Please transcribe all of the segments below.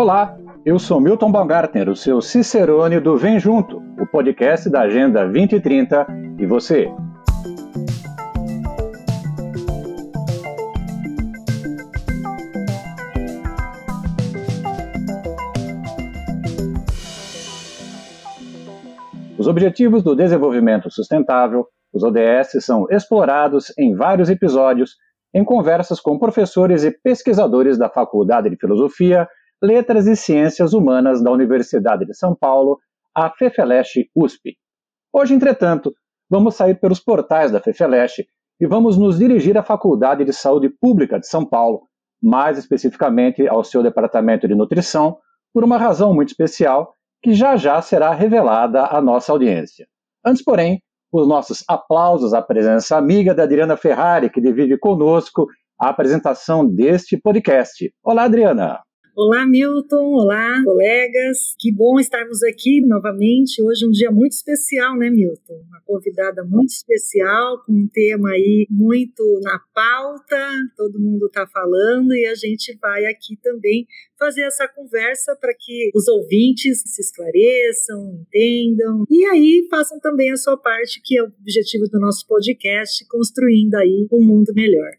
Olá, eu sou Milton Baumgartner, o seu Cicerone do Vem Junto, o podcast da Agenda 2030 e você. Os Objetivos do Desenvolvimento Sustentável, os ODS, são explorados em vários episódios em conversas com professores e pesquisadores da Faculdade de Filosofia Letras e Ciências Humanas da Universidade de São Paulo, a FEFELESH USP. Hoje, entretanto, vamos sair pelos portais da FEFELESH e vamos nos dirigir à Faculdade de Saúde Pública de São Paulo, mais especificamente ao seu Departamento de Nutrição, por uma razão muito especial que já já será revelada à nossa audiência. Antes, porém, os nossos aplausos à presença amiga da Adriana Ferrari, que divide conosco a apresentação deste podcast. Olá, Adriana! Olá, Milton. Olá, colegas. Que bom estarmos aqui novamente. Hoje é um dia muito especial, né, Milton? Uma convidada muito especial, com um tema aí muito na pauta, todo mundo está falando e a gente vai aqui também fazer essa conversa para que os ouvintes se esclareçam, entendam e aí façam também a sua parte, que é o objetivo do nosso podcast, construindo aí um mundo melhor.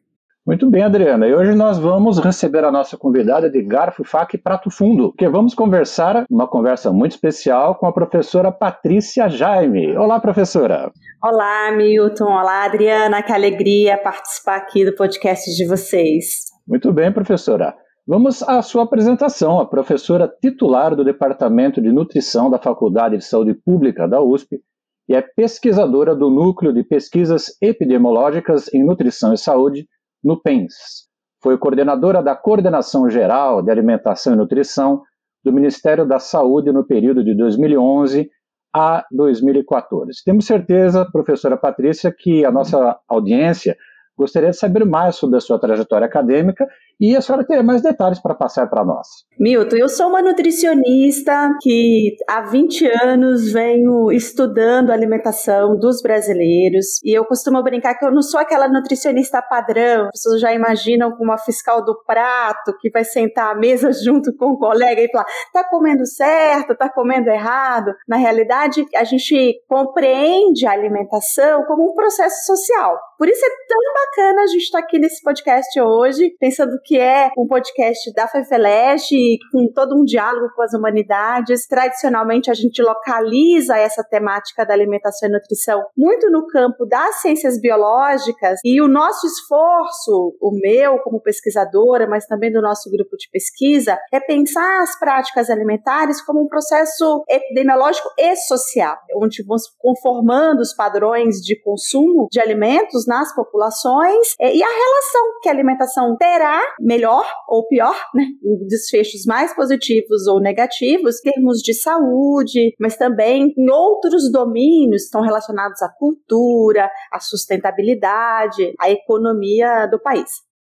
Muito bem, Adriana. E hoje nós vamos receber a nossa convidada de garfo, faca e prato fundo, que vamos conversar uma conversa muito especial com a professora Patrícia Jaime. Olá, professora. Olá, Milton. Olá, Adriana. Que alegria participar aqui do podcast de vocês. Muito bem, professora. Vamos à sua apresentação. A professora titular do Departamento de Nutrição da Faculdade de Saúde Pública da USP e é pesquisadora do Núcleo de Pesquisas Epidemiológicas em Nutrição e Saúde no PENS. Foi coordenadora da Coordenação Geral de Alimentação e Nutrição do Ministério da Saúde no período de 2011 a 2014. Temos certeza, professora Patrícia, que a nossa audiência gostaria de saber mais sobre a sua trajetória acadêmica e a senhora teria mais detalhes para passar para nós. Milton, eu sou uma nutricionista que há 20 anos venho estudando a alimentação dos brasileiros e eu costumo brincar que eu não sou aquela nutricionista padrão. As pessoas já imaginam com uma fiscal do prato que vai sentar à mesa junto com o colega e falar: tá comendo certo, tá comendo errado. Na realidade, a gente compreende a alimentação como um processo social. Por isso é tão bacana a gente estar tá aqui nesse podcast hoje, pensando que é um podcast da FEFELESH, com todo um diálogo com as humanidades. Tradicionalmente, a gente localiza essa temática da alimentação e nutrição muito no campo das ciências biológicas, e o nosso esforço, o meu como pesquisadora, mas também do nosso grupo de pesquisa, é pensar as práticas alimentares como um processo epidemiológico e social, onde vamos conformando os padrões de consumo de alimentos nas populações e a relação que a alimentação terá melhor ou pior, né? Desfechos mais positivos ou negativos, termos de saúde, mas também em outros domínios estão relacionados à cultura, à sustentabilidade, à economia do país.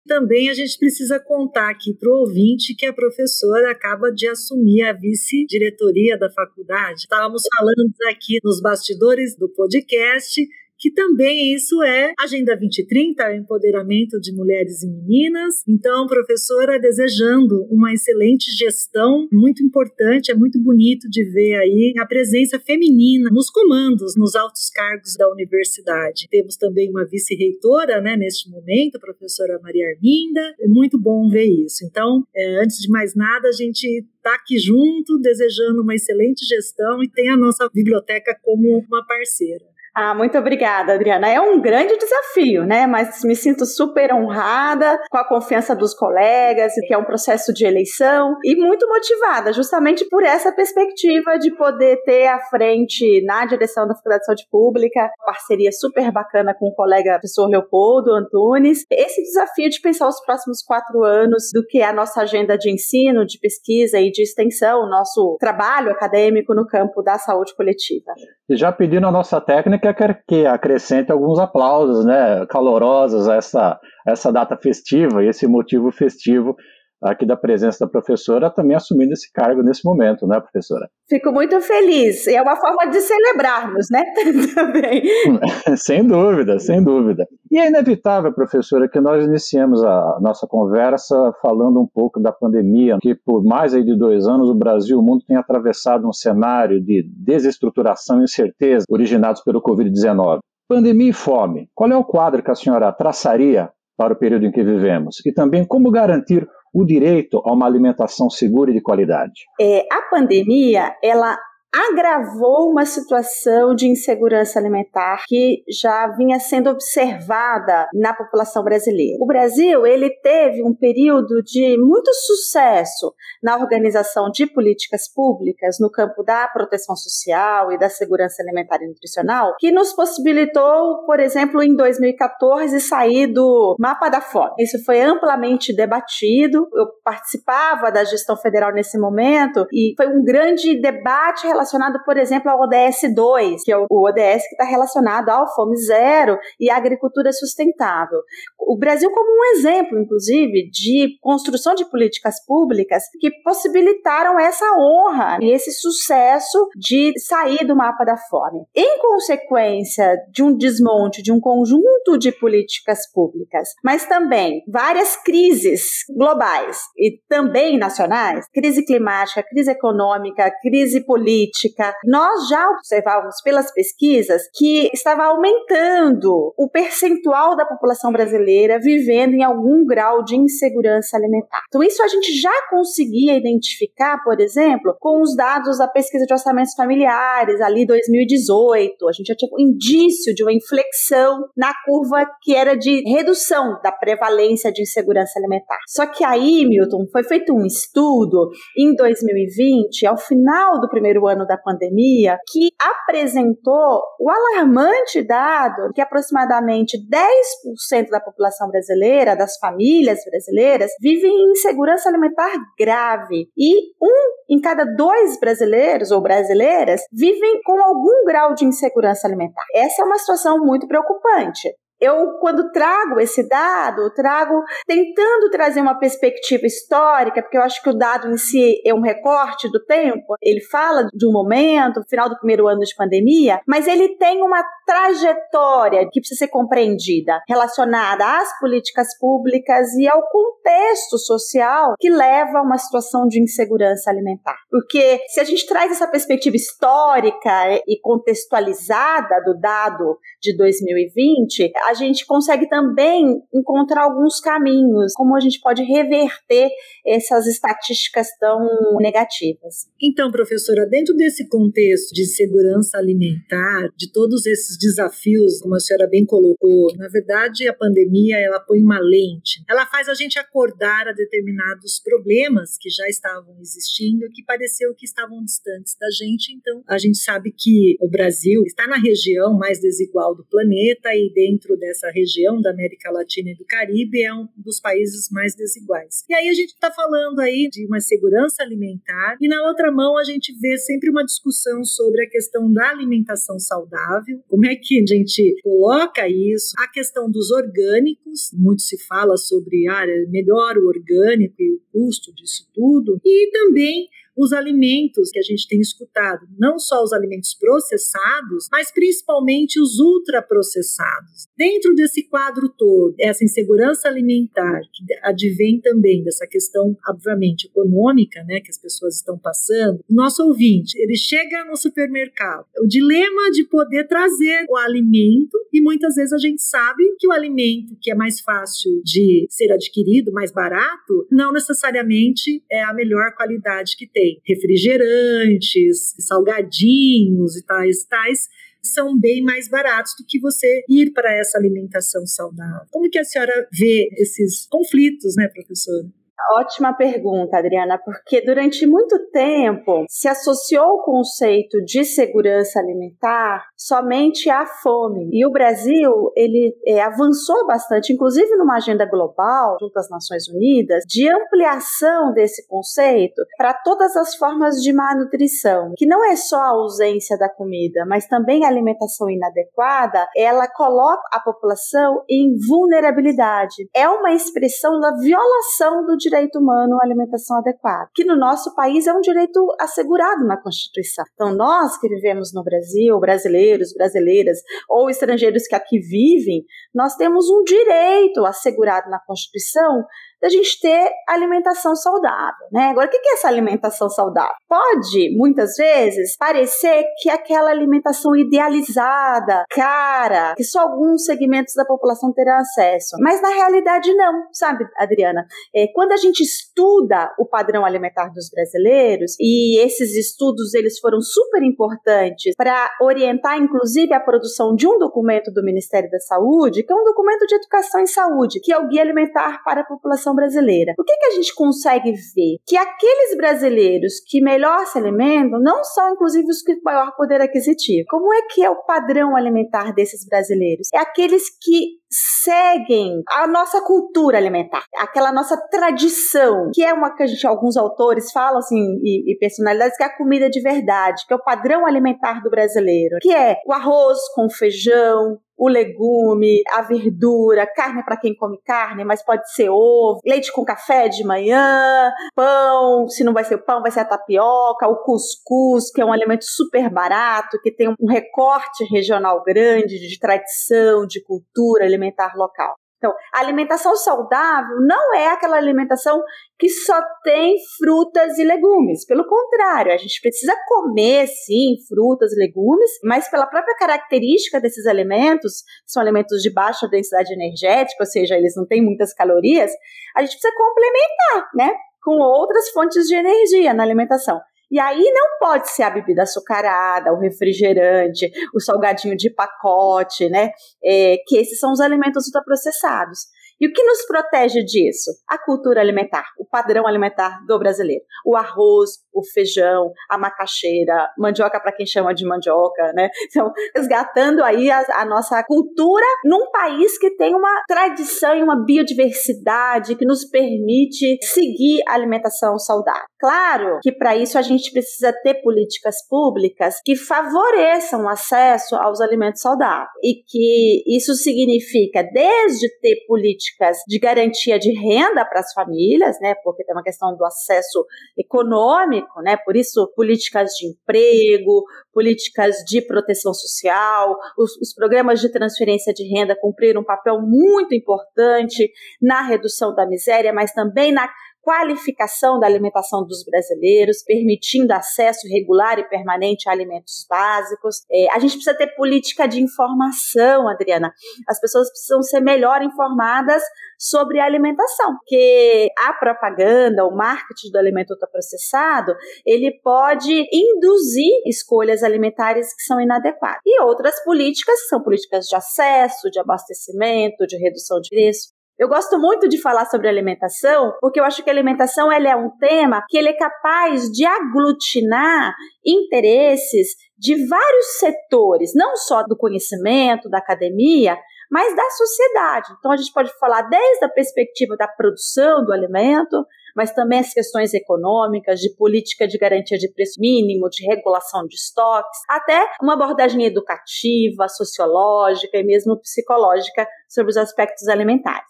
Também a gente precisa contar aqui para o ouvinte que a professora acaba de assumir a vice-diretoria da faculdade. Estávamos falando aqui nos bastidores do podcast que também isso é Agenda 2030, o empoderamento de mulheres e meninas. Então, professora, desejando uma excelente gestão, muito importante, é muito bonito de ver aí a presença feminina nos comandos, nos altos cargos da universidade. Temos também uma vice-reitora, né, neste momento, a professora Maria Arminda. É muito bom ver isso. Então, é, antes de mais nada, a gente está aqui junto, desejando uma excelente gestão e tem a nossa biblioteca como uma parceira. Ah, muito obrigada, Adriana. É um grande desafio, né? Mas me sinto super honrada com a confiança dos colegas, que é um processo de eleição, e muito motivada, justamente por essa perspectiva de poder ter à frente, na direção da Faculdade de Saúde Pública, parceria super bacana com o colega professor Leopoldo Antunes. Esse desafio de pensar os próximos quatro anos do que é a nossa agenda de ensino, de pesquisa e de extensão, nosso trabalho acadêmico no campo da saúde coletiva. E já pedindo a nossa técnica que acrescente alguns aplausos né, calorosos a essa, essa data festiva e esse motivo festivo aqui da presença da professora também assumindo esse cargo nesse momento, né, professora? Fico muito feliz. É uma forma de celebrarmos, né? também. sem dúvida, sem dúvida. E é inevitável, professora, que nós iniciemos a nossa conversa falando um pouco da pandemia, que por mais aí de dois anos o Brasil e o mundo tem atravessado um cenário de desestruturação e incerteza originados pelo Covid-19. Pandemia e fome. Qual é o quadro que a senhora traçaria para o período em que vivemos? E também como garantir o direito a uma alimentação segura e de qualidade? É, a pandemia, ela agravou uma situação de insegurança alimentar que já vinha sendo observada na população brasileira. O Brasil, ele teve um período de muito sucesso na organização de políticas públicas no campo da proteção social e da segurança alimentar e nutricional, que nos possibilitou, por exemplo, em 2014 sair do mapa da fome. Isso foi amplamente debatido. Eu participava da gestão federal nesse momento e foi um grande debate relacionado, por exemplo, ao ODS 2, que é o ODS que está relacionado ao Fome Zero e à agricultura sustentável. O Brasil como um exemplo, inclusive, de construção de políticas públicas que possibilitaram essa honra e esse sucesso de sair do mapa da fome. Em consequência de um desmonte de um conjunto de políticas públicas, mas também várias crises globais e também nacionais, crise climática, crise econômica, crise política, política. Nós já observávamos pelas pesquisas que estava aumentando o percentual da população brasileira vivendo em algum grau de insegurança alimentar. Então, isso a gente já conseguia identificar, por exemplo, com os dados da pesquisa de orçamentos familiares, ali 2018. A gente já tinha um indício de uma inflexão na curva que era de redução da prevalência de insegurança alimentar. Só que aí, Milton, foi feito um estudo em 2020, ao final do primeiro ano da pandemia, que apresentou o alarmante dado que aproximadamente 10% da população brasileira, das famílias brasileiras, vivem em insegurança alimentar grave e um em cada dois brasileiros ou brasileiras vivem com algum grau de insegurança alimentar. Essa é uma situação muito preocupante. Eu, quando trago esse dado, trago tentando trazer uma perspectiva histórica, porque eu acho que o dado em si é um recorte do tempo. Ele fala de um momento, final do primeiro ano de pandemia, mas ele tem uma trajetória que precisa ser compreendida, relacionada às políticas públicas e ao contexto social que leva a uma situação de insegurança alimentar. Porque se a gente traz essa perspectiva histórica e contextualizada do dado de 2020, a gente consegue também encontrar alguns caminhos, como a gente pode reverter essas estatísticas tão negativas. Então, professora, dentro desse contexto de segurança alimentar, de todos esses desafios, como a senhora bem colocou, na verdade a pandemia ela põe uma lente, ela faz a gente acordar a determinados problemas que já estavam existindo, que pareceu que estavam distantes da gente. Então, a gente sabe que o Brasil está na região mais desigual do planeta e dentro dessa região da América Latina e do Caribe é um dos países mais desiguais. E aí a gente está falando aí de uma segurança alimentar e na outra mão a gente vê sempre uma discussão sobre a questão da alimentação saudável, como é que a gente coloca isso, a questão dos orgânicos, muito se fala sobre ah, é melhor o orgânico e o custo disso tudo, e também os alimentos que a gente tem escutado, não só os alimentos processados, mas principalmente os ultraprocessados. Dentro desse quadro todo, essa insegurança alimentar que advém também dessa questão, obviamente, econômica, né, que as pessoas estão passando, o nosso ouvinte, ele chega no supermercado, o dilema de poder trazer o alimento e muitas vezes a gente sabe que o alimento que é mais fácil de ser adquirido, mais barato, não necessariamente é a melhor qualidade que tem refrigerantes, salgadinhos e tais, tais, são bem mais baratos do que você ir para essa alimentação saudável. Como que a senhora vê esses conflitos, né, professora? Ótima pergunta, Adriana, porque durante muito tempo se associou o conceito de segurança alimentar somente à fome. E o Brasil, ele é, avançou bastante, inclusive numa agenda global, junto às Nações Unidas, de ampliação desse conceito para todas as formas de malnutrição, que não é só a ausência da comida, mas também a alimentação inadequada, ela coloca a população em vulnerabilidade. É uma expressão da violação do direito humano à alimentação adequada, que no nosso país é um direito assegurado na Constituição. Então, nós que vivemos no Brasil, brasileiros, brasileiras ou estrangeiros que aqui vivem, nós temos um direito assegurado na Constituição da gente ter alimentação saudável, né? Agora, o que é essa alimentação saudável? Pode, muitas vezes, parecer que aquela alimentação idealizada, cara, que só alguns segmentos da população terão acesso. Mas na realidade não, sabe, Adriana? É, quando a gente estuda o padrão alimentar dos brasileiros, e esses estudos eles foram super importantes para orientar, inclusive, a produção de um documento do Ministério da Saúde, que é um documento de educação em saúde, que é o Guia Alimentar para a População brasileira. O que, que a gente consegue ver? Que aqueles brasileiros que melhor se alimentam não são, inclusive, os com maior poder aquisitivo. Como é que é o padrão alimentar desses brasileiros? É aqueles que seguem a nossa cultura alimentar, aquela nossa tradição, que é uma que a gente, alguns autores falam assim, e, e, personalidades, que é a comida de verdade, que é o padrão alimentar do brasileiro, que é o arroz com feijão, o legume, a verdura, carne para quem come carne, mas pode ser ovo, leite com café de manhã, pão, se não vai ser o pão, vai ser a tapioca, o cuscuz, que é um alimento super barato, que tem um recorte regional grande de tradição, de cultura alimentar local. Então, a alimentação saudável não é aquela alimentação que só tem frutas e legumes. Pelo contrário, a gente precisa comer, sim, frutas e legumes, mas pela própria característica desses alimentos, que são alimentos de baixa densidade energética, ou seja, eles não têm muitas calorias, a gente precisa complementar, né? Com outras fontes de energia na alimentação. E aí não pode ser a bebida açucarada, o refrigerante, o salgadinho de pacote, né? É, que esses são os alimentos ultraprocessados. E o que nos protege disso? A cultura alimentar, o padrão alimentar do brasileiro. O arroz, o feijão, a macaxeira, mandioca para quem chama de mandioca, né? Então, resgatando aí a, a, nossa cultura num país que tem uma tradição e uma biodiversidade que nos permite seguir a alimentação saudável. Claro que para isso a gente precisa ter políticas públicas que favoreçam o acesso aos alimentos saudáveis e que isso significa desde ter políticas políticas de garantia de renda para as famílias, né? Porque tem uma questão do acesso econômico, né? Por isso, políticas de emprego, políticas de proteção social, os, os programas de transferência de renda cumpriram um papel muito importante na redução da miséria, mas também na qualificação da alimentação dos brasileiros, permitindo acesso regular e permanente a alimentos básicos. É, a gente precisa ter política de informação, Adriana. As pessoas precisam ser melhor informadas sobre a alimentação, porque a propaganda, o marketing do alimento ultraprocessado, ele pode induzir escolhas alimentares que são inadequadas. E outras políticas, que são políticas de acesso, de abastecimento, de redução de preço, eu gosto muito de falar sobre alimentação, porque eu acho que a alimentação ela é um tema que ele é capaz de aglutinar interesses de vários setores, não só do conhecimento, da academia, mas da sociedade. Então a gente pode falar desde a perspectiva da produção do alimento, mas também as questões econômicas, de política de garantia de preço mínimo, de regulação de estoques, até uma abordagem educativa, sociológica e mesmo psicológica sobre os aspectos alimentares.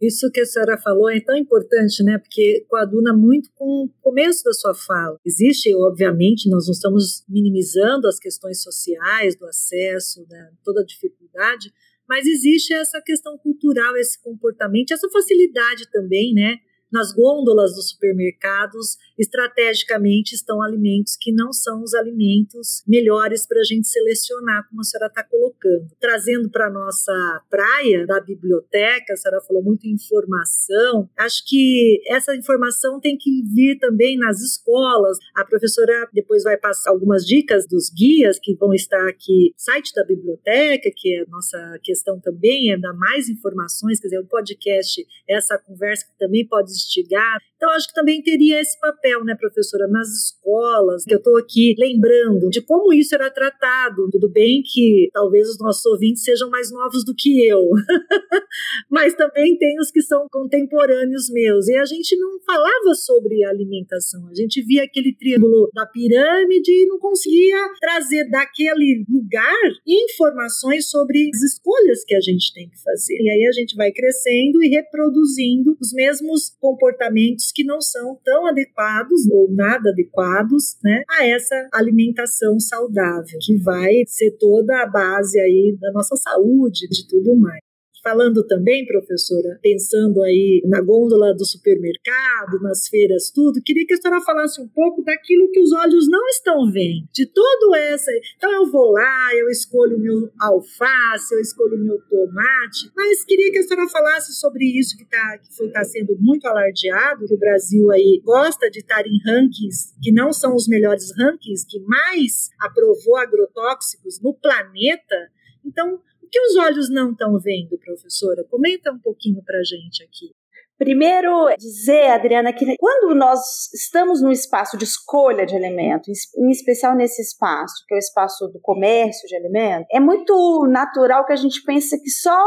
Isso que a senhora falou é tão importante, né? Porque coaduna muito com o começo da sua fala. Existe, obviamente, nós não estamos minimizando as questões sociais, do acesso, da toda a dificuldade, mas existe essa questão cultural, esse comportamento, essa facilidade também, né? Nas gôndolas dos supermercados, estrategicamente estão alimentos que não são os alimentos melhores para a gente selecionar, como a senhora está colocando. Trazendo para a nossa praia da biblioteca, a senhora falou muito informação, acho que essa informação tem que vir também nas escolas. A professora depois vai passar algumas dicas dos guias que vão estar aqui site da biblioteca, que é a nossa questão também, é dar mais informações, quer dizer, o podcast, essa conversa que também pode instigar. Então, acho que também teria esse papel, né, professora, nas escolas, que eu estou aqui lembrando de como isso era tratado. Tudo bem que talvez os nossos ouvintes sejam mais novos do que eu, mas também tem os que são contemporâneos meus. E a gente não falava sobre alimentação, a gente via aquele triângulo da pirâmide e não conseguia trazer daquele lugar informações sobre as escolhas que a gente tem que fazer. E aí a gente vai crescendo e reproduzindo os mesmos comportamentos que não são tão adequados ou nada adequados né, a essa alimentação saudável, que vai ser toda a base aí da nossa saúde, de tudo mais. Falando também, professora, pensando aí na gôndola do supermercado, nas feiras, tudo, queria que a senhora falasse um pouco daquilo que os olhos não estão vendo, de todo essa. Então eu vou lá, eu escolho o meu alface, eu escolho o meu tomate, mas queria que a senhora falasse sobre isso que está que foi tá sendo muito alardeado, que o Brasil aí gosta de estar em rankings que não são os melhores rankings, que mais aprovou agrotóxicos no planeta. Então, o que os olhos não estão vendo, professora? Comenta um pouquinho para a gente aqui. Primeiro, dizer, Adriana, que quando nós estamos no espaço de escolha de alimento, em especial nesse espaço, que é o espaço do comércio de alimento, é muito natural que a gente pense que só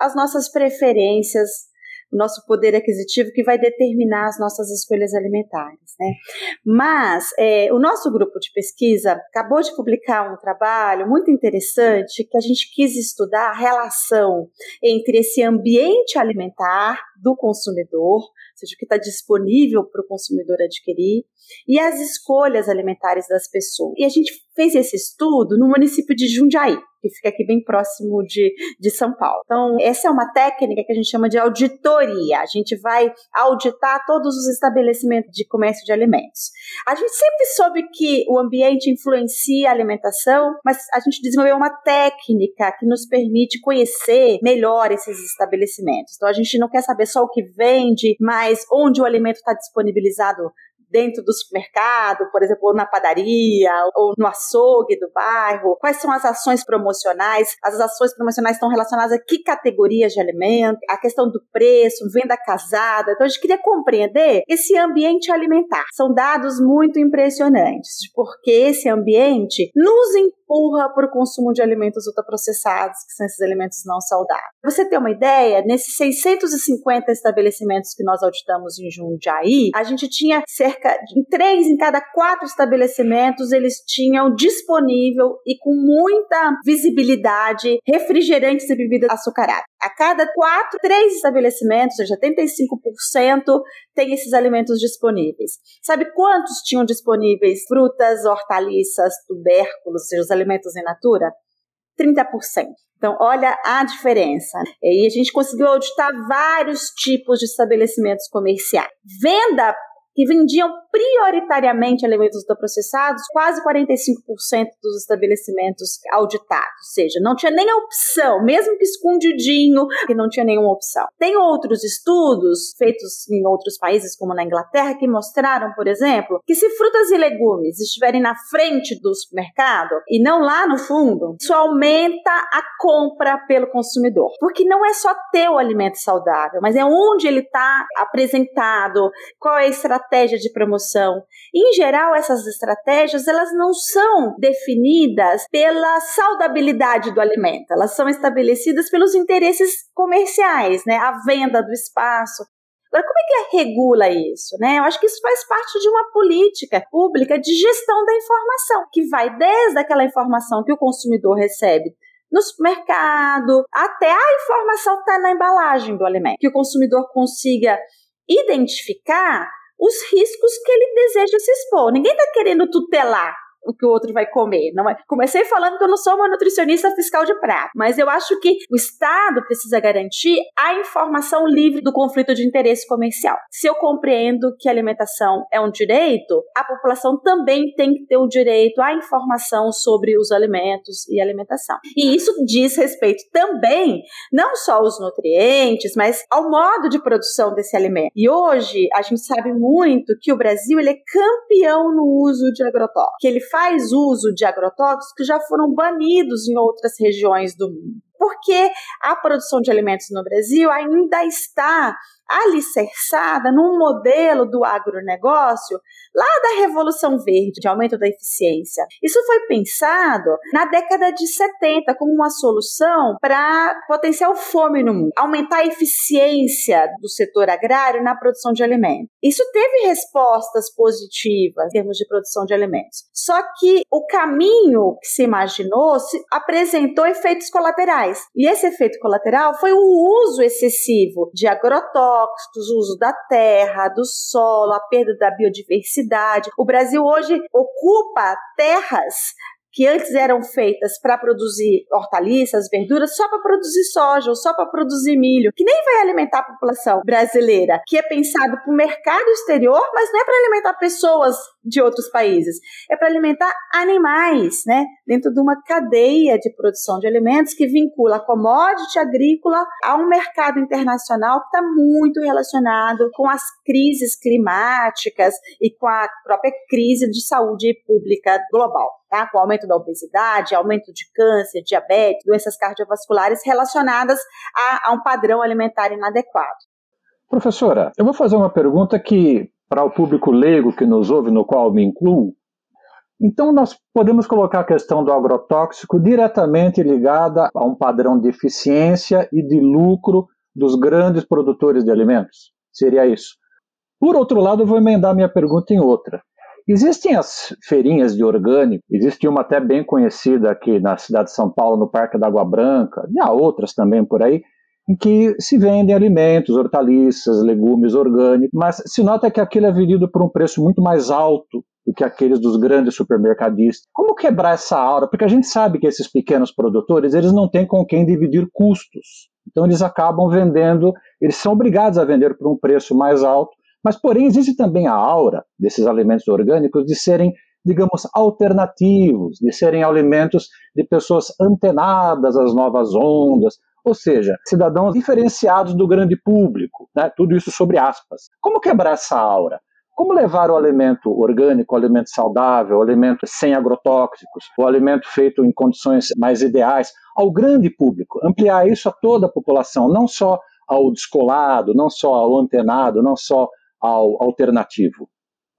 as nossas preferências o nosso poder aquisitivo que vai determinar as nossas escolhas alimentares, né? Mas é, o nosso grupo de pesquisa acabou de publicar um trabalho muito interessante que a gente quis estudar a relação entre esse ambiente alimentar do consumidor, ou seja, o que está disponível para o consumidor adquirir, e as escolhas alimentares das pessoas. E a gente fez esse estudo no município de Jundiaí, que fica aqui bem próximo de, de São Paulo. Então, essa é uma técnica que a gente chama de auditoria. A gente vai auditar todos os estabelecimentos de comércio de alimentos. A gente sempre soube que o ambiente influencia a alimentação, mas a gente desenvolveu uma técnica que nos permite conhecer melhor esses estabelecimentos. Então, a gente não quer saber só o que vende, mas onde o alimento está disponibilizado dentro do supermercado, por exemplo, ou na padaria, ou no açougue do bairro? Quais são as ações promocionais? As ações promocionais estão relacionadas a que categorias de alimento? A questão do preço, venda casada. Então, a gente queria compreender esse ambiente alimentar. São dados muito impressionantes, porque esse ambiente nos empurra para o consumo de alimentos ultraprocessados, que são esses alimentos não saudáveis. você ter uma ideia, nesses 650 estabelecimentos que nós auditamos em Jundiaí, a gente tinha cerca de três em cada quatro estabelecimentos eles tinham disponível e com muita visibilidade refrigerantes e bebidas açucaradas. A cada quatro, três estabelecimentos, ou seja, 75%, tem esses alimentos disponíveis. Sabe quantos tinham disponíveis frutas, hortaliças, tubérculos, ou seja, os alimentos em natura? 30%. Então, olha a diferença. E a gente conseguiu auditar vários tipos de estabelecimentos comerciais. Venda que vendiam prioritariamente alimentos ultraprocessados, quase 45% dos estabelecimentos auditados. Ou seja, não tinha nem a opção, mesmo que escondidinho, que não tinha nenhuma opção. Tem outros estudos feitos em outros países, como na Inglaterra, que mostraram, por exemplo, que se frutas e legumes estiverem na frente do supermercado e não lá no fundo, isso aumenta a compra pelo consumidor. Porque não é só ter o alimento saudável, mas é onde ele está apresentado, qual é a estratégia de promoção. Em geral, essas estratégias elas não são definidas pela saudabilidade do alimento, elas são estabelecidas pelos interesses comerciais, né? A venda do espaço, Agora, como é que regula isso? Né? Eu acho que isso faz parte de uma política pública de gestão da informação, que vai desde aquela informação que o consumidor recebe no supermercado, até a informação que está na embalagem do alimento, que o consumidor consiga identificar os riscos que ele deseja se expor. Ninguém está querendo tutelar o que o outro vai comer. Não é? Comecei falando que eu não sou uma nutricionista fiscal de prato, mas eu acho que o Estado precisa garantir a informação livre do conflito de interesse comercial. Se eu compreendo que a alimentação é um direito, a população também tem que ter o direito à informação sobre os alimentos e alimentação. E isso diz respeito também não só aos nutrientes, mas ao modo de produção desse alimento. E hoje a gente sabe muito que o Brasil ele é campeão no uso de agrotóxicos, que ele faz uso de agrotóxicos que já foram banidos em outras regiões do mundo. Porque a produção de alimentos no Brasil ainda está alicerçada num modelo do agronegócio lá da Revolução Verde, de aumento da eficiência. Isso foi pensado na década de 70 como uma solução para potenciar o fome no mundo, aumentar a eficiência do setor agrário na produção de alimentos. Isso teve respostas positivas em termos de produção de alimentos. Só que o caminho que se imaginou se apresentou efeitos colaterais. E esse efeito colateral foi o uso excessivo de agrotóxicos, o uso da terra, do solo, a perda da biodiversidade. O Brasil hoje ocupa terras que antes eram feitas para produzir hortaliças, verduras, só para produzir soja ou só para produzir milho, que nem vai alimentar a população brasileira, que é pensado para o mercado exterior, mas não é para alimentar pessoas de outros países, é para alimentar animais, né? Dentro de uma cadeia de produção de alimentos que vincula a commodity agrícola a um mercado internacional que está muito relacionado com as crises climáticas e com a própria crise de saúde pública global tá? Com o aumento da obesidade, aumento de câncer, diabetes, doenças cardiovasculares relacionadas a, a um padrão alimentar inadequado. Professora, eu vou fazer uma pergunta que, para o público leigo que nos ouve, no qual me incluo, então, nós podemos colocar a questão do agrotóxico diretamente ligada a um padrão de eficiência e de lucro dos grandes produtores de alimentos? Seria isso. Por outro lado, eu vou emendar minha pergunta em outra. Existem as feirinhas de orgânico, existe uma até bem conhecida aqui na cidade de São Paulo, no Parque da Água Branca, e há outras também por aí, em que se vendem alimentos, hortaliças, legumes orgânicos, mas se nota que aquilo é vendido por um preço muito mais alto do que aqueles dos grandes supermercadistas. Como quebrar essa aura? Porque a gente sabe que esses pequenos produtores, eles não têm com quem dividir custos. Então eles acabam vendendo, eles são obrigados a vender por um preço mais alto mas, porém, existe também a aura desses alimentos orgânicos de serem, digamos, alternativos, de serem alimentos de pessoas antenadas às novas ondas, ou seja, cidadãos diferenciados do grande público, né? tudo isso sobre aspas. Como quebrar essa aura? Como levar o alimento orgânico, o alimento saudável, o alimento sem agrotóxicos, o alimento feito em condições mais ideais ao grande público? Ampliar isso a toda a população, não só ao descolado, não só ao antenado, não só ao alternativo?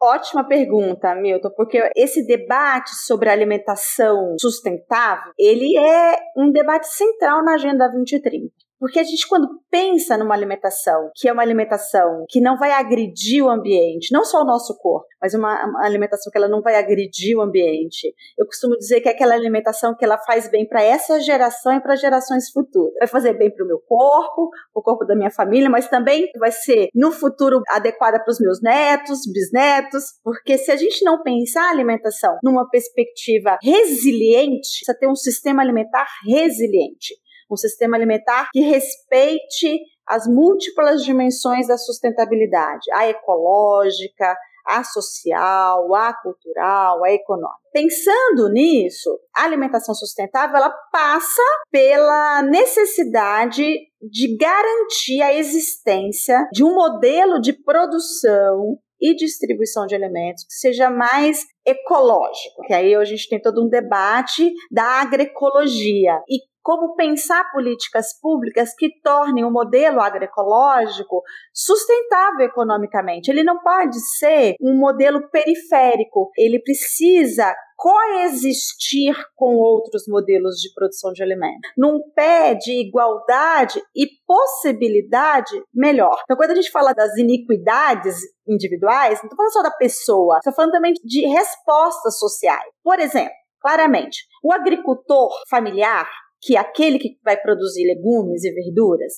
Ótima pergunta, Milton, porque esse debate sobre alimentação sustentável, ele é um debate central na Agenda 2030. Porque a gente, quando pensa numa alimentação que é uma alimentação que não vai agredir o ambiente, não só o nosso corpo, mas uma, alimentação que ela não vai agredir o ambiente, eu costumo dizer que é aquela alimentação que ela faz bem para essa geração e para gerações futuras. Vai fazer bem para o meu corpo, o corpo da minha família, mas também vai ser no futuro adequada para os meus netos, bisnetos, porque se a gente não pensar a alimentação numa perspectiva resiliente, precisa ter um sistema alimentar resiliente um sistema alimentar que respeite as múltiplas dimensões da sustentabilidade, a ecológica, a social, a cultural, a econômica. Pensando nisso, a alimentação sustentável ela passa pela necessidade de garantir a existência de um modelo de produção e distribuição de alimentos que seja mais ecológico. Que aí a gente tem todo um debate da agroecologia e como pensar políticas públicas que tornem o modelo agroecológico sustentável economicamente. Ele não pode ser um modelo periférico, ele precisa coexistir com outros modelos de produção de alimentos, num pé de igualdade e possibilidade melhor. Então, quando a gente fala das iniquidades individuais, não estou falando só da pessoa, estou falando também de respostas sociais. Por exemplo, claramente, o agricultor familiar que é aquele que vai produzir legumes e verduras,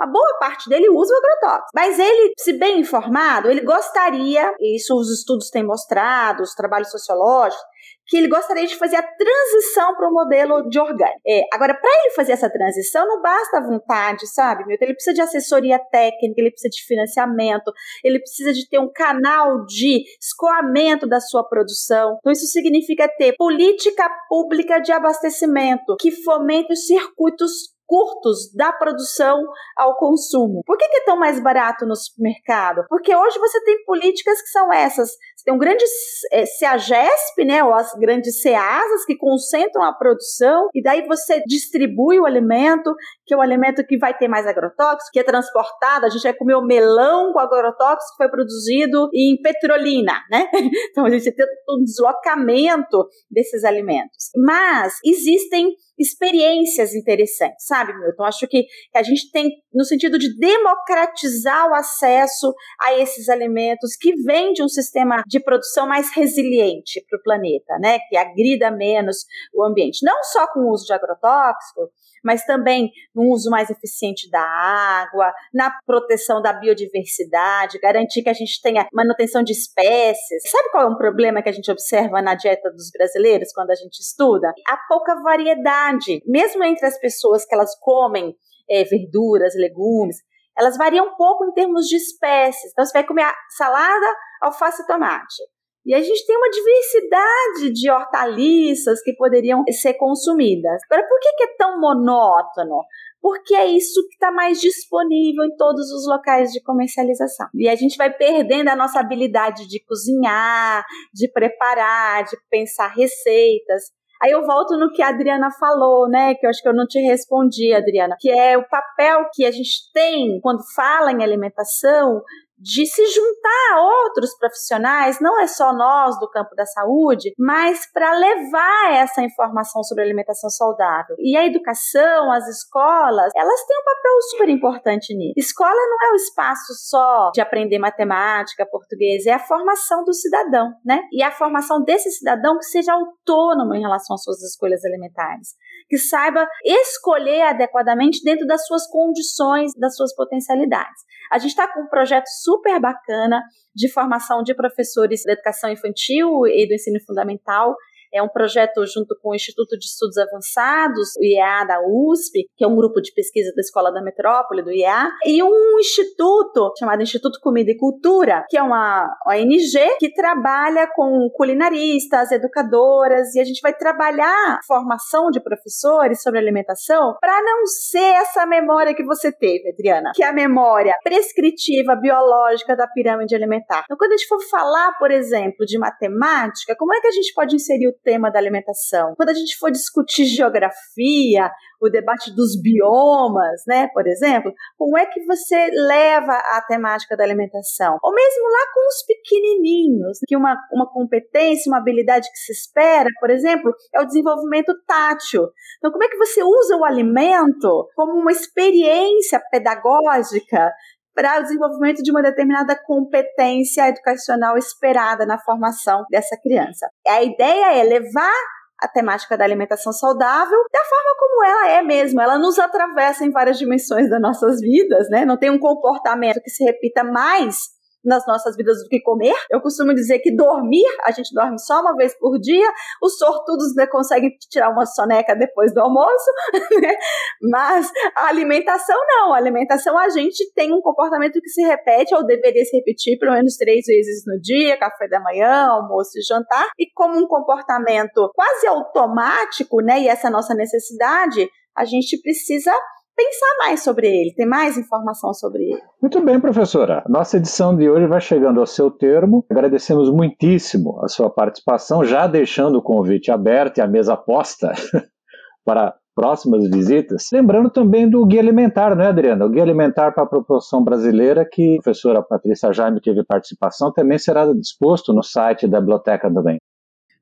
uma boa parte dele usa o agrotóxico. Mas ele, se bem informado, ele gostaria, e isso os estudos têm mostrado, os trabalhos sociológicos, que ele gostaria de fazer a transição para o modelo de orgânico. É, agora, para ele fazer essa transição, não basta a vontade, sabe, Milton? Ele precisa de assessoria técnica, ele precisa de financiamento, ele precisa de ter um canal de escoamento da sua produção. Então, isso significa ter política pública de abastecimento que fomente os circuitos curtos da produção ao consumo. Por que, é tão mais barato no supermercado? Porque hoje você tem políticas que são essas. Você tem um grande é, CEAGESP, né, ou as grandes CEASAs que concentram a produção e daí você distribui o alimento, que é o alimento que vai ter mais agrotóxico, que é transportado. A gente vai comer melão com agrotóxico que foi produzido em Petrolina, né? Então a gente tem um deslocamento desses alimentos. Mas existem experiências interessantes, sabe, Milton? Acho que a gente tem, no sentido de democratizar o acesso a esses alimentos que vêm de um sistema de produção mais resiliente para o planeta, né? Que agrida menos o ambiente. Não só com o uso de agrotóxico, mas também no uso mais eficiente da água, na proteção da biodiversidade, garantir que a gente tenha manutenção de espécies. Sabe qual é um problema que a gente observa na dieta dos brasileiros quando a gente estuda? A pouca variedade. Mesmo entre as pessoas que elas comem é, verduras, legumes, elas variam um pouco em termos de espécies. Então, você vai comer salada, alface e tomate. E a gente tem uma diversidade de hortaliças que poderiam ser consumidas. Agora, por que, que é tão monótono? Porque é isso que está mais disponível em todos os locais de comercialização. E a gente vai perdendo a nossa habilidade de cozinhar, de preparar, de pensar receitas. Aí eu volto no que a Adriana falou, né? Que eu acho que eu não te respondi, Adriana, que é o papel que a gente tem quando fala em alimentação de se juntar a outros profissionais, não é só nós do campo da saúde, mas para levar essa informação sobre alimentação saudável. E a educação, as escolas, elas têm um papel super importante nisso. Escola não é o espaço só de aprender matemática, português, é a formação do cidadão, né? E a formação desse cidadão que seja autônomo em relação às suas escolhas alimentares, que saiba escolher adequadamente dentro das suas condições, das suas potencialidades. A gente está com um projeto super bacana de formação de professores da educação infantil e do ensino fundamental é um projeto junto com o Instituto de Estudos Avançados, o IEA da USP, que é um grupo de pesquisa da Escola da Metrópole, do IEA, e um instituto chamado Instituto Comida e Cultura, que é uma ONG que trabalha com culinaristas, educadoras, e a gente vai trabalhar formação de professores sobre alimentação para não ser essa memória que você teve, Adriana, que é a memória prescritiva biológica da pirâmide alimentar. Então, quando a gente for falar, por exemplo, de matemática, como é que a gente pode inserir o tema da alimentação. Quando a gente for discutir geografia, o debate dos biomas, né, por exemplo, como é que você leva a temática da alimentação? Ou mesmo lá com os pequenininhos, que uma, uma competência, uma habilidade que se espera, por exemplo, é o desenvolvimento tátil. Então, como é que você usa o alimento como uma experiência pedagógica para o desenvolvimento de uma determinada competência educacional esperada na formação dessa criança. A ideia é levar a temática da alimentação saudável da forma como ela é mesmo. Ela nos atravessa em várias dimensões das nossas vidas, né? Não tem um comportamento que se repita mais nas nossas vidas do que comer. Eu costumo dizer que dormir, a gente dorme só uma vez por dia, os sortudos né, conseguem tirar uma soneca depois do almoço, né? mas a alimentação não. A alimentação a gente tem um comportamento que se repete ou deveria se repetir pelo menos três vezes no dia, café da manhã, almoço e jantar, e como um comportamento quase automático, né, e essa nossa necessidade, a gente precisa pensar mais sobre ele, ter mais informação sobre ele. Muito bem, professora. Nossa edição de hoje vai chegando ao seu termo. Agradecemos muitíssimo a sua participação, já deixando o convite aberto e a mesa posta para próximas visitas. Lembrando também do Guia Alimentar, não é, Adriana? O Guia Alimentar para a População Brasileira, que a professora Patrícia Jaime teve participação, também será disposto no site da Biblioteca também.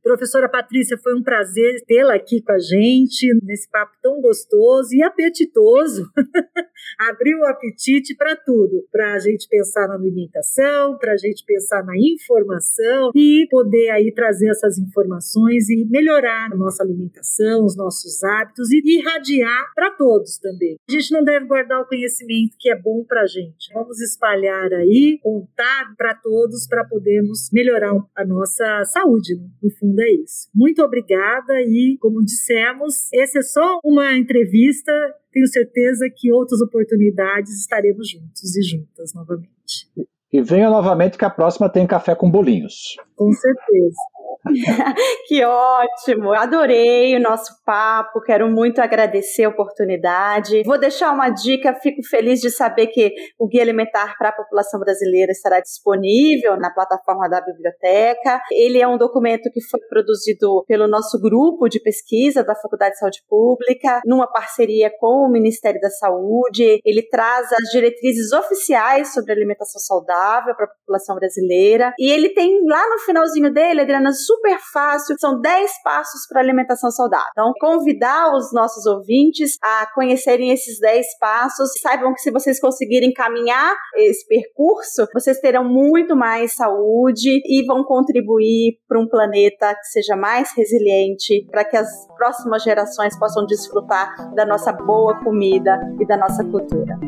Professora Patrícia, foi um prazer tê-la aqui com a gente, nesse papo tão gostoso e apetitoso. Abriu o apetite para tudo, para a gente pensar na alimentação, para a gente pensar na informação e poder aí trazer essas informações e melhorar a nossa alimentação, os nossos hábitos e irradiar para todos também. A gente não deve guardar o conhecimento que é bom para a gente. Vamos espalhar aí, contar para todos para podermos melhorar a nossa saúde, no fundo fundo é isso. Muito obrigada e, como dissemos, essa é só uma entrevista. Tenho certeza que outras oportunidades estaremos juntos e juntas novamente. E venha novamente que a próxima tem café com bolinhos. Com certeza. que ótimo! Adorei o nosso papo, quero muito agradecer a oportunidade. Vou deixar uma dica, fico feliz de saber que o Guia Alimentar para a População Brasileira estará disponível na plataforma da biblioteca. Ele é um documento que foi produzido pelo nosso grupo de pesquisa da Faculdade de Saúde Pública, numa parceria com o Ministério da Saúde. Ele traz as diretrizes oficiais sobre alimentação saudável para a população brasileira. E ele tem lá no finalzinho dele, Adriana, super fácil, são 10 passos para alimentação saudável. Então, convidar os nossos ouvintes a conhecerem esses 10 passos. Saibam que se vocês conseguirem caminhar esse percurso, vocês terão muito mais saúde e vão contribuir para um planeta que seja mais resiliente, para que as próximas gerações possam desfrutar da nossa boa comida e da nossa cultura.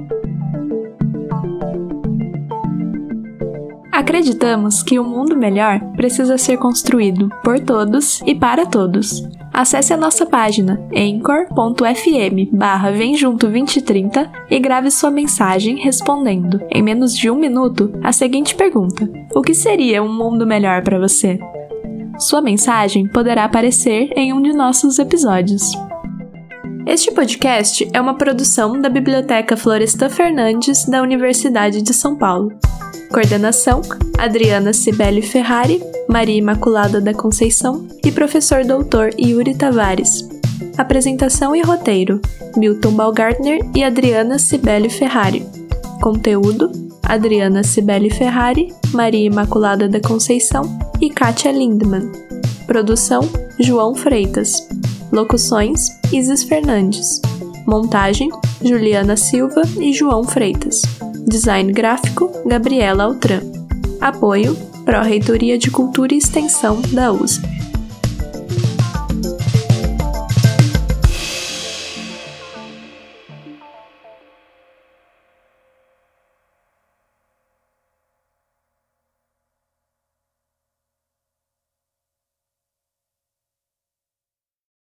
Acreditamos que o um mundo melhor precisa ser construído por todos e para todos. Acesse a nossa página anchor.fm barra Vem Junto 2030 e grave sua mensagem respondendo, em menos de um minuto, a seguinte pergunta: O que seria um mundo melhor para você? Sua mensagem poderá aparecer em um de nossos episódios. Este podcast é uma produção da Biblioteca Florestan Fernandes da Universidade de São Paulo. Coordenação: Adriana Cibele Ferrari, Maria Imaculada da Conceição e professor doutor Yuri Tavares. Apresentação e roteiro: Milton Balgardner e Adriana Cibele Ferrari. Conteúdo: Adriana Cibele Ferrari, Maria Imaculada da Conceição e Kátia Lindman. Produção: João Freitas. Locuções: Isis Fernandes. Montagem: Juliana Silva e João Freitas. Design gráfico, Gabriela Altran. Apoio, Pró-Reitoria de Cultura e Extensão da USP.